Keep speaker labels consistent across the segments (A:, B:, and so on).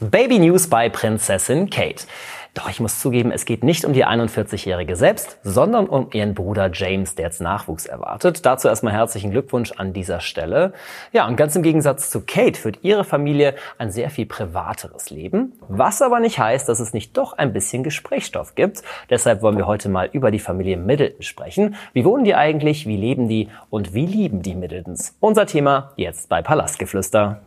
A: Baby News bei Prinzessin Kate. Doch ich muss zugeben, es geht nicht um die 41-Jährige selbst, sondern um ihren Bruder James, der jetzt Nachwuchs erwartet. Dazu erstmal herzlichen Glückwunsch an dieser Stelle. Ja, und ganz im Gegensatz zu Kate führt ihre Familie ein sehr viel privateres Leben, was aber nicht heißt, dass es nicht doch ein bisschen Gesprächsstoff gibt. Deshalb wollen wir heute mal über die Familie Middleton sprechen. Wie wohnen die eigentlich? Wie leben die? Und wie lieben die Middletons? Unser Thema jetzt bei Palastgeflüster.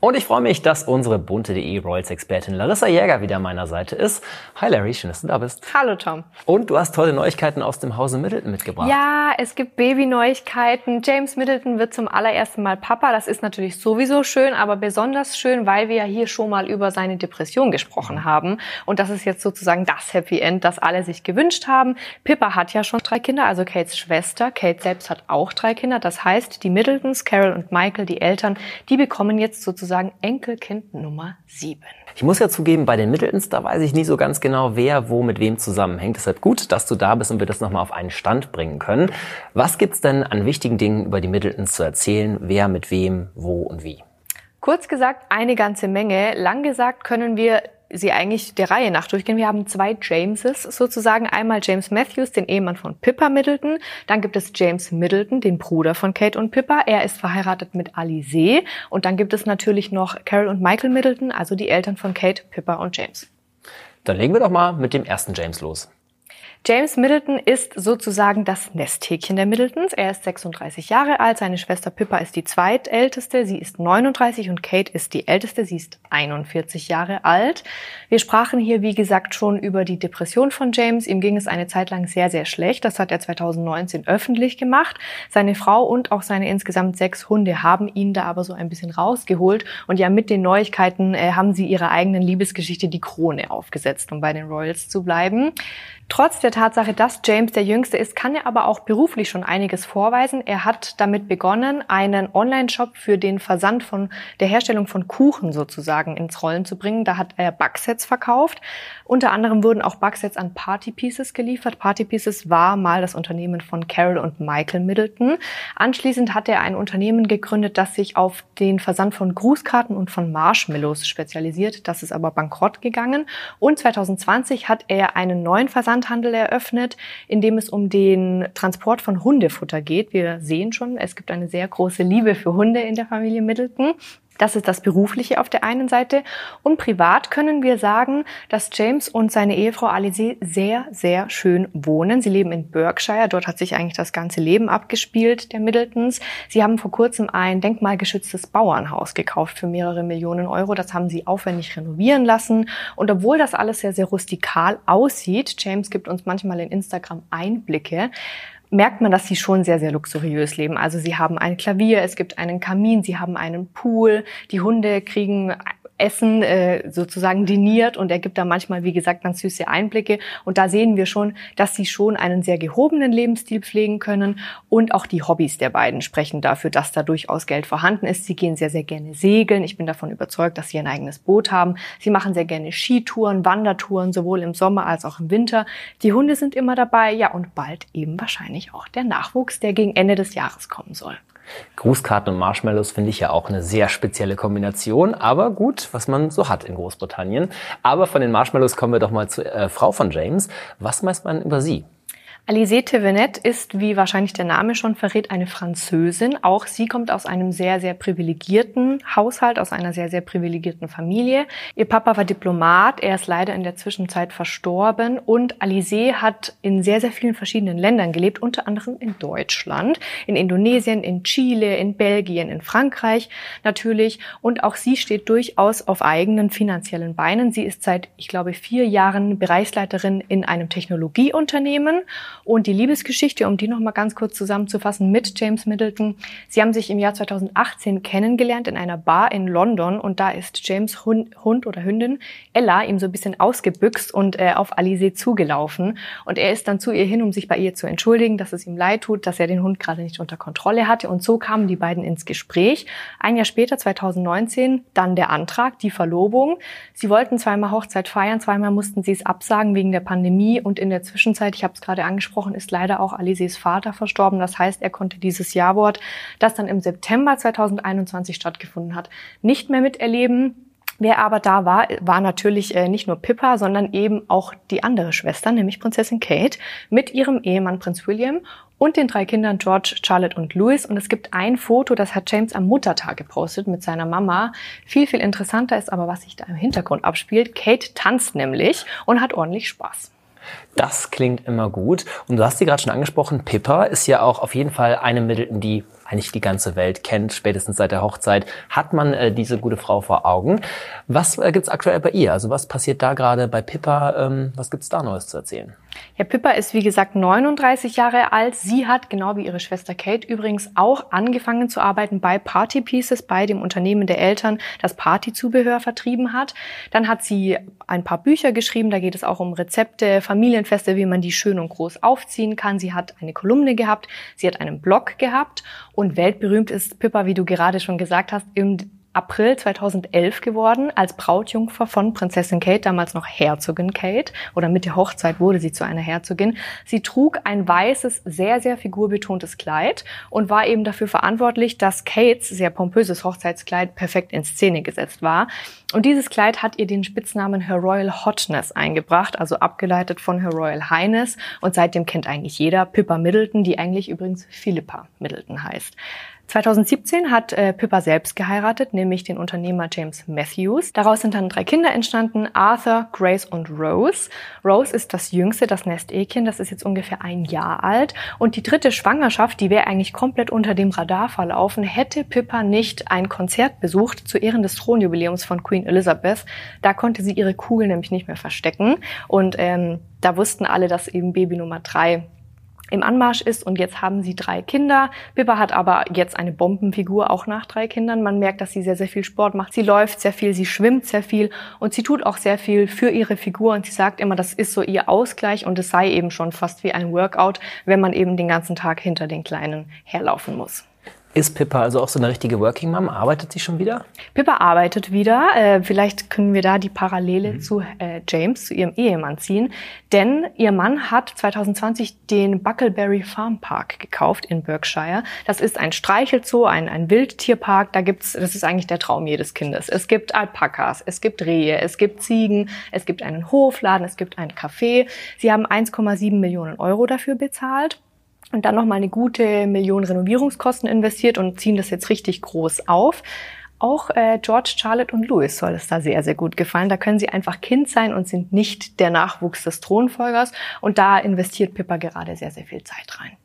A: Und ich freue mich, dass unsere bunte.de Royals-Expertin Larissa Jäger wieder an meiner Seite ist. Hi Larry, schön, dass du da bist.
B: Hallo Tom.
A: Und du hast tolle Neuigkeiten aus dem Hause Middleton mitgebracht.
B: Ja, es gibt Baby-Neuigkeiten. James Middleton wird zum allerersten Mal Papa. Das ist natürlich sowieso schön, aber besonders schön, weil wir ja hier schon mal über seine Depression gesprochen haben. Und das ist jetzt sozusagen das Happy End, das alle sich gewünscht haben. Pippa hat ja schon drei Kinder, also Kates Schwester. Kate selbst hat auch drei Kinder. Das heißt, die Middletons, Carol und Michael, die Eltern, die bekommen jetzt sozusagen sozusagen Enkelkind Nummer 7.
A: Ich muss ja zugeben, bei den Middletons, da weiß ich nie so ganz genau, wer wo mit wem zusammenhängt. Deshalb gut, dass du da bist und wir das nochmal auf einen Stand bringen können. Was gibt's denn an wichtigen Dingen über die Middletons zu erzählen? Wer mit wem, wo und wie?
B: Kurz gesagt, eine ganze Menge. Lang gesagt können wir sie eigentlich der Reihe nach durchgehen. Wir haben zwei Jameses sozusagen. Einmal James Matthews, den Ehemann von Pippa Middleton. Dann gibt es James Middleton, den Bruder von Kate und Pippa. Er ist verheiratet mit Alice. Und dann gibt es natürlich noch Carol und Michael Middleton, also die Eltern von Kate, Pippa und James.
A: Dann legen wir doch mal mit dem ersten James los.
B: James Middleton ist sozusagen das Nesthäkchen der Middletons. Er ist 36 Jahre alt, seine Schwester Pippa ist die zweitälteste, sie ist 39 und Kate ist die älteste, sie ist 41 Jahre alt. Wir sprachen hier, wie gesagt, schon über die Depression von James. Ihm ging es eine Zeit lang sehr, sehr schlecht. Das hat er 2019 öffentlich gemacht. Seine Frau und auch seine insgesamt sechs Hunde haben ihn da aber so ein bisschen rausgeholt. Und ja, mit den Neuigkeiten äh, haben sie ihrer eigenen Liebesgeschichte die Krone aufgesetzt, um bei den Royals zu bleiben. Trotz der Tatsache, dass James der Jüngste ist, kann er aber auch beruflich schon einiges vorweisen. Er hat damit begonnen, einen Online-Shop für den Versand von der Herstellung von Kuchen sozusagen ins Rollen zu bringen. Da hat er Backsets verkauft. Unter anderem wurden auch Backsets an Party Pieces geliefert. Party Pieces war mal das Unternehmen von Carol und Michael Middleton. Anschließend hat er ein Unternehmen gegründet, das sich auf den Versand von Grußkarten und von Marshmallows spezialisiert. Das ist aber bankrott gegangen. Und 2020 hat er einen neuen Versand Versandhandel eröffnet, in dem es um den Transport von Hundefutter geht. Wir sehen schon, es gibt eine sehr große Liebe für Hunde in der Familie Middleton. Das ist das Berufliche auf der einen Seite. Und privat können wir sagen, dass James und seine Ehefrau Alice sehr, sehr schön wohnen. Sie leben in Berkshire. Dort hat sich eigentlich das ganze Leben abgespielt, der Middletons. Sie haben vor kurzem ein denkmalgeschütztes Bauernhaus gekauft für mehrere Millionen Euro. Das haben sie aufwendig renovieren lassen. Und obwohl das alles sehr, sehr rustikal aussieht, James gibt uns manchmal in Instagram Einblicke, merkt man, dass sie schon sehr, sehr luxuriös leben. Also sie haben ein Klavier, es gibt einen Kamin, sie haben einen Pool, die Hunde kriegen Essen äh, sozusagen diniert und er gibt da manchmal, wie gesagt, ganz süße Einblicke. Und da sehen wir schon, dass sie schon einen sehr gehobenen Lebensstil pflegen können und auch die Hobbys der beiden sprechen dafür, dass da durchaus Geld vorhanden ist. Sie gehen sehr, sehr gerne segeln. Ich bin davon überzeugt, dass sie ein eigenes Boot haben. Sie machen sehr gerne Skitouren, Wandertouren, sowohl im Sommer als auch im Winter. Die Hunde sind immer dabei, ja, und bald eben wahrscheinlich auch der Nachwuchs, der gegen Ende des Jahres kommen soll.
A: Grußkarten und Marshmallows finde ich ja auch eine sehr spezielle Kombination, aber gut, was man so hat in Großbritannien. Aber von den Marshmallows kommen wir doch mal zur äh, Frau von James. Was weiß man über sie?
B: Alizé Tevenet ist, wie wahrscheinlich der Name schon verrät, eine Französin. Auch sie kommt aus einem sehr, sehr privilegierten Haushalt, aus einer sehr, sehr privilegierten Familie. Ihr Papa war Diplomat, er ist leider in der Zwischenzeit verstorben und Alizé hat in sehr, sehr vielen verschiedenen Ländern gelebt, unter anderem in Deutschland, in Indonesien, in Chile, in Belgien, in Frankreich natürlich. Und auch sie steht durchaus auf eigenen finanziellen Beinen. Sie ist seit, ich glaube, vier Jahren Bereichsleiterin in einem Technologieunternehmen und die Liebesgeschichte, um die nochmal ganz kurz zusammenzufassen, mit James Middleton. Sie haben sich im Jahr 2018 kennengelernt in einer Bar in London und da ist James Hund, Hund oder Hündin Ella ihm so ein bisschen ausgebüxt und äh, auf Alice zugelaufen. Und er ist dann zu ihr hin, um sich bei ihr zu entschuldigen, dass es ihm leid tut, dass er den Hund gerade nicht unter Kontrolle hatte. Und so kamen die beiden ins Gespräch. Ein Jahr später, 2019, dann der Antrag, die Verlobung. Sie wollten zweimal Hochzeit feiern, zweimal mussten sie es absagen wegen der Pandemie und in der Zwischenzeit, ich habe es gerade angesprochen, angesprochen, ist leider auch Alises Vater verstorben. Das heißt, er konnte dieses Jawort, das dann im September 2021 stattgefunden hat, nicht mehr miterleben. Wer aber da war, war natürlich äh, nicht nur Pippa, sondern eben auch die andere Schwester, nämlich Prinzessin Kate, mit ihrem Ehemann Prinz William und den drei Kindern George, Charlotte und Louis. Und es gibt ein Foto, das hat James am Muttertag gepostet mit seiner Mama. Viel, viel interessanter ist aber, was sich da im Hintergrund abspielt. Kate tanzt nämlich und hat ordentlich Spaß.
A: Das klingt immer gut. Und du hast sie gerade schon angesprochen, Pippa ist ja auch auf jeden Fall eine Middleton, die eigentlich die ganze Welt kennt, spätestens seit der Hochzeit, hat man äh, diese gute Frau vor Augen. Was äh, gibt's aktuell bei ihr? Also was passiert da gerade bei Pippa? Ähm, was gibt's da Neues zu erzählen?
B: Ja, Pippa ist wie gesagt 39 Jahre alt. Sie hat, genau wie ihre Schwester Kate, übrigens auch angefangen zu arbeiten bei Party Pieces, bei dem Unternehmen der Eltern, das Partyzubehör vertrieben hat. Dann hat sie ein paar Bücher geschrieben. Da geht es auch um Rezepte, Familienfeste, wie man die schön und groß aufziehen kann. Sie hat eine Kolumne gehabt. Sie hat einen Blog gehabt. Und weltberühmt ist Pippa, wie du gerade schon gesagt hast, im April 2011 geworden als Brautjungfer von Prinzessin Kate, damals noch Herzogin Kate, oder mit der Hochzeit wurde sie zu einer Herzogin. Sie trug ein weißes, sehr, sehr figurbetontes Kleid und war eben dafür verantwortlich, dass Kates sehr pompöses Hochzeitskleid perfekt in Szene gesetzt war. Und dieses Kleid hat ihr den Spitznamen Her Royal Hotness eingebracht, also abgeleitet von Her Royal Highness. Und seitdem kennt eigentlich jeder Pippa Middleton, die eigentlich übrigens Philippa Middleton heißt. 2017 hat äh, Pippa selbst geheiratet, nämlich den Unternehmer James Matthews. Daraus sind dann drei Kinder entstanden, Arthur, Grace und Rose. Rose ist das jüngste, das Nestekchen, das ist jetzt ungefähr ein Jahr alt. Und die dritte Schwangerschaft, die wäre eigentlich komplett unter dem Radar verlaufen, hätte Pippa nicht ein Konzert besucht zu Ehren des Thronjubiläums von Queen Elizabeth. Da konnte sie ihre Kugel nämlich nicht mehr verstecken. Und ähm, da wussten alle, dass eben Baby Nummer drei im Anmarsch ist und jetzt haben sie drei Kinder. Pippa hat aber jetzt eine Bombenfigur auch nach drei Kindern. Man merkt, dass sie sehr, sehr viel Sport macht. Sie läuft sehr viel, sie schwimmt sehr viel und sie tut auch sehr viel für ihre Figur und sie sagt immer, das ist so ihr Ausgleich und es sei eben schon fast wie ein Workout, wenn man eben den ganzen Tag hinter den Kleinen herlaufen muss.
A: Ist Pippa also auch so eine richtige Working Mom? Arbeitet sie schon wieder?
B: Pippa arbeitet wieder. Äh, vielleicht können wir da die Parallele mhm. zu äh, James, zu ihrem Ehemann ziehen. Denn ihr Mann hat 2020 den Buckleberry Farm Park gekauft in Berkshire. Das ist ein Streichelzoo, ein, ein Wildtierpark. Da gibt's, das ist eigentlich der Traum jedes Kindes. Es gibt Alpakas, es gibt Rehe, es gibt Ziegen, es gibt einen Hofladen, es gibt ein Café. Sie haben 1,7 Millionen Euro dafür bezahlt und dann nochmal eine gute Million Renovierungskosten investiert und ziehen das jetzt richtig groß auf. Auch äh, George, Charlotte und Louis soll es da sehr, sehr gut gefallen. Da können sie einfach Kind sein und sind nicht der Nachwuchs des Thronfolgers. Und da investiert Pippa gerade sehr, sehr viel Zeit rein.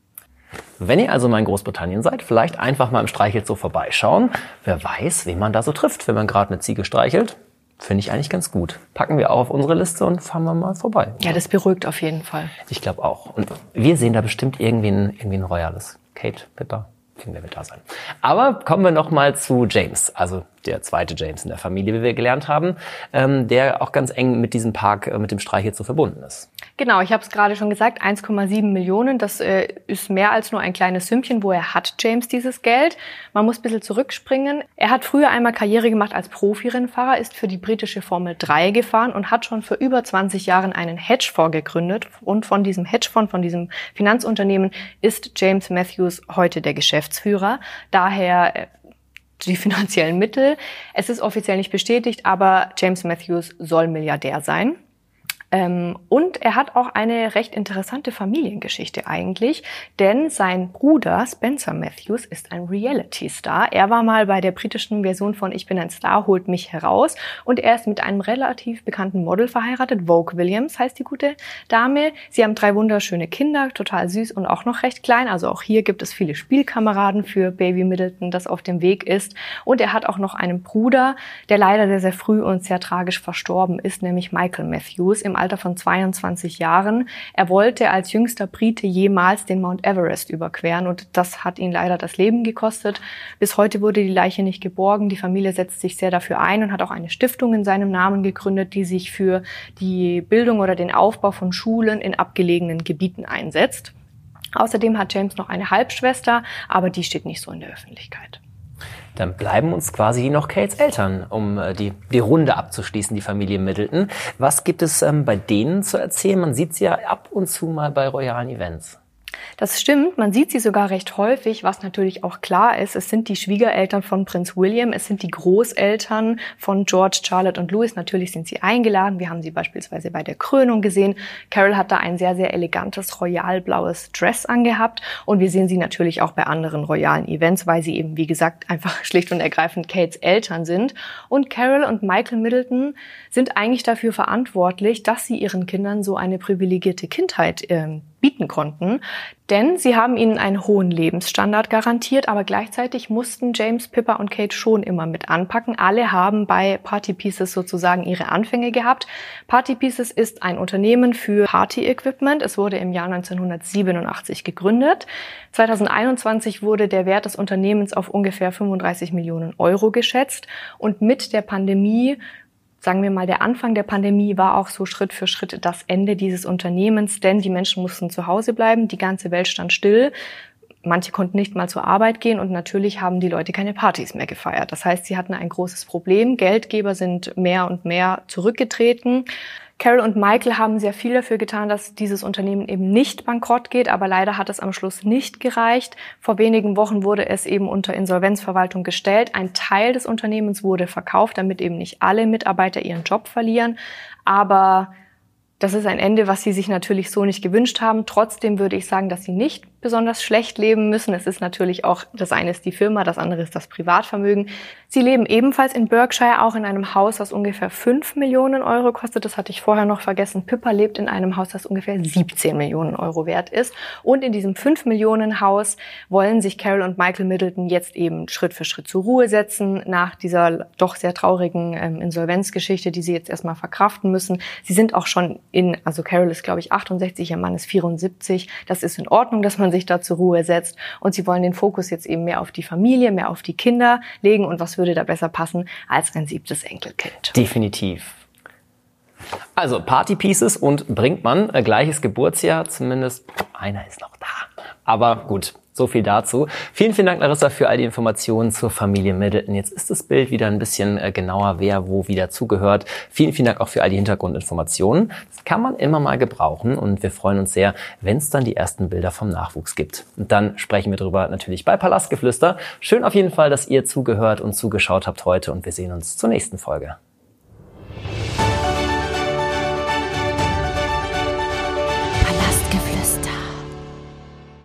A: Wenn ihr also mal in Großbritannien seid, vielleicht einfach mal im Streichelzoo vorbeischauen. Wer weiß, wen man da so trifft, wenn man gerade eine Ziege streichelt. Finde ich eigentlich ganz gut. Packen wir auch auf unsere Liste und fahren wir mal vorbei.
B: Ja, das beruhigt auf jeden Fall.
A: Ich glaube auch. Und wir sehen da bestimmt irgendwie ein, irgendwie ein Royales. Kate, Pippa, Irgendwer wird da sein. Aber kommen wir noch mal zu James, also der zweite James in der Familie, wie wir gelernt haben, ähm, der auch ganz eng mit diesem Park, äh, mit dem Streich jetzt so verbunden ist.
B: Genau, ich habe es gerade schon gesagt, 1,7 Millionen, das äh, ist mehr als nur ein kleines Sümmchen. Woher hat James dieses Geld? Man muss ein bisschen zurückspringen. Er hat früher einmal Karriere gemacht als Profirennfahrer, ist für die britische Formel 3 gefahren und hat schon für über 20 Jahren einen Hedgefonds gegründet. Und von diesem Hedgefonds, von diesem Finanzunternehmen ist James Matthews heute der Geschäftsführer. Daher äh, die finanziellen Mittel. Es ist offiziell nicht bestätigt, aber James Matthews soll Milliardär sein. Ähm, und er hat auch eine recht interessante Familiengeschichte eigentlich, denn sein Bruder Spencer Matthews ist ein Reality-Star. Er war mal bei der britischen Version von Ich bin ein Star, holt mich heraus und er ist mit einem relativ bekannten Model verheiratet. Vogue Williams heißt die gute Dame. Sie haben drei wunderschöne Kinder, total süß und auch noch recht klein. Also auch hier gibt es viele Spielkameraden für Baby Middleton, das auf dem Weg ist. Und er hat auch noch einen Bruder, der leider sehr, sehr früh und sehr tragisch verstorben ist, nämlich Michael Matthews im Alter von 22 Jahren. Er wollte als jüngster Brite jemals den Mount Everest überqueren und das hat ihn leider das Leben gekostet. Bis heute wurde die Leiche nicht geborgen. Die Familie setzt sich sehr dafür ein und hat auch eine Stiftung in seinem Namen gegründet, die sich für die Bildung oder den Aufbau von Schulen in abgelegenen Gebieten einsetzt. Außerdem hat James noch eine Halbschwester, aber die steht nicht so in der Öffentlichkeit.
A: Dann bleiben uns quasi noch Kates Eltern, um äh, die, die Runde abzuschließen, die Familie Middleton. Was gibt es ähm, bei denen zu erzählen? Man sieht sie ja ab und zu mal bei royalen Events.
B: Das stimmt, man sieht sie sogar recht häufig, was natürlich auch klar ist. Es sind die Schwiegereltern von Prinz William, es sind die Großeltern von George, Charlotte und Louis. Natürlich sind sie eingeladen. Wir haben sie beispielsweise bei der Krönung gesehen. Carol hat da ein sehr, sehr elegantes royalblaues Dress angehabt und wir sehen sie natürlich auch bei anderen royalen Events, weil sie eben, wie gesagt, einfach schlicht und ergreifend Kates Eltern sind. Und Carol und Michael Middleton sind eigentlich dafür verantwortlich, dass sie ihren Kindern so eine privilegierte Kindheit äh, bieten konnten. Denn sie haben ihnen einen hohen Lebensstandard garantiert, aber gleichzeitig mussten James, Pippa und Kate schon immer mit anpacken. Alle haben bei Party Pieces sozusagen ihre Anfänge gehabt. Party Pieces ist ein Unternehmen für Party-Equipment. Es wurde im Jahr 1987 gegründet. 2021 wurde der Wert des Unternehmens auf ungefähr 35 Millionen Euro geschätzt. Und mit der Pandemie sagen wir mal, der Anfang der Pandemie war auch so Schritt für Schritt das Ende dieses Unternehmens, denn die Menschen mussten zu Hause bleiben, die ganze Welt stand still. Manche konnten nicht mal zur Arbeit gehen und natürlich haben die Leute keine Partys mehr gefeiert. Das heißt, sie hatten ein großes Problem. Geldgeber sind mehr und mehr zurückgetreten. Carol und Michael haben sehr viel dafür getan, dass dieses Unternehmen eben nicht bankrott geht, aber leider hat es am Schluss nicht gereicht. Vor wenigen Wochen wurde es eben unter Insolvenzverwaltung gestellt. Ein Teil des Unternehmens wurde verkauft, damit eben nicht alle Mitarbeiter ihren Job verlieren. Aber das ist ein Ende, was sie sich natürlich so nicht gewünscht haben. Trotzdem würde ich sagen, dass sie nicht besonders schlecht leben müssen. Es ist natürlich auch, das eine ist die Firma, das andere ist das Privatvermögen. Sie leben ebenfalls in Berkshire, auch in einem Haus, das ungefähr 5 Millionen Euro kostet. Das hatte ich vorher noch vergessen. Pippa lebt in einem Haus, das ungefähr 17 Millionen Euro wert ist. Und in diesem 5 Millionen Haus wollen sich Carol und Michael Middleton jetzt eben Schritt für Schritt zur Ruhe setzen, nach dieser doch sehr traurigen ähm, Insolvenzgeschichte, die sie jetzt erstmal verkraften müssen. Sie sind auch schon in, also Carol ist, glaube ich, 68, ihr Mann ist 74. Das ist in Ordnung, dass man sich da zur Ruhe setzt. Und sie wollen den Fokus jetzt eben mehr auf die Familie, mehr auf die Kinder legen. Und was würde da besser passen als ein siebtes Enkelkind?
A: Definitiv. Also Party Pieces und Brinkmann, äh, gleiches Geburtsjahr, zumindest einer ist noch da. Aber gut, so viel dazu. Vielen, vielen Dank, Larissa, für all die Informationen zur Familie Middleton. Jetzt ist das Bild wieder ein bisschen äh, genauer, wer wo wieder zugehört. Vielen, vielen Dank auch für all die Hintergrundinformationen. Das kann man immer mal gebrauchen und wir freuen uns sehr, wenn es dann die ersten Bilder vom Nachwuchs gibt. Und dann sprechen wir darüber natürlich bei Palastgeflüster. Schön auf jeden Fall, dass ihr zugehört und zugeschaut habt heute und wir sehen uns zur nächsten Folge.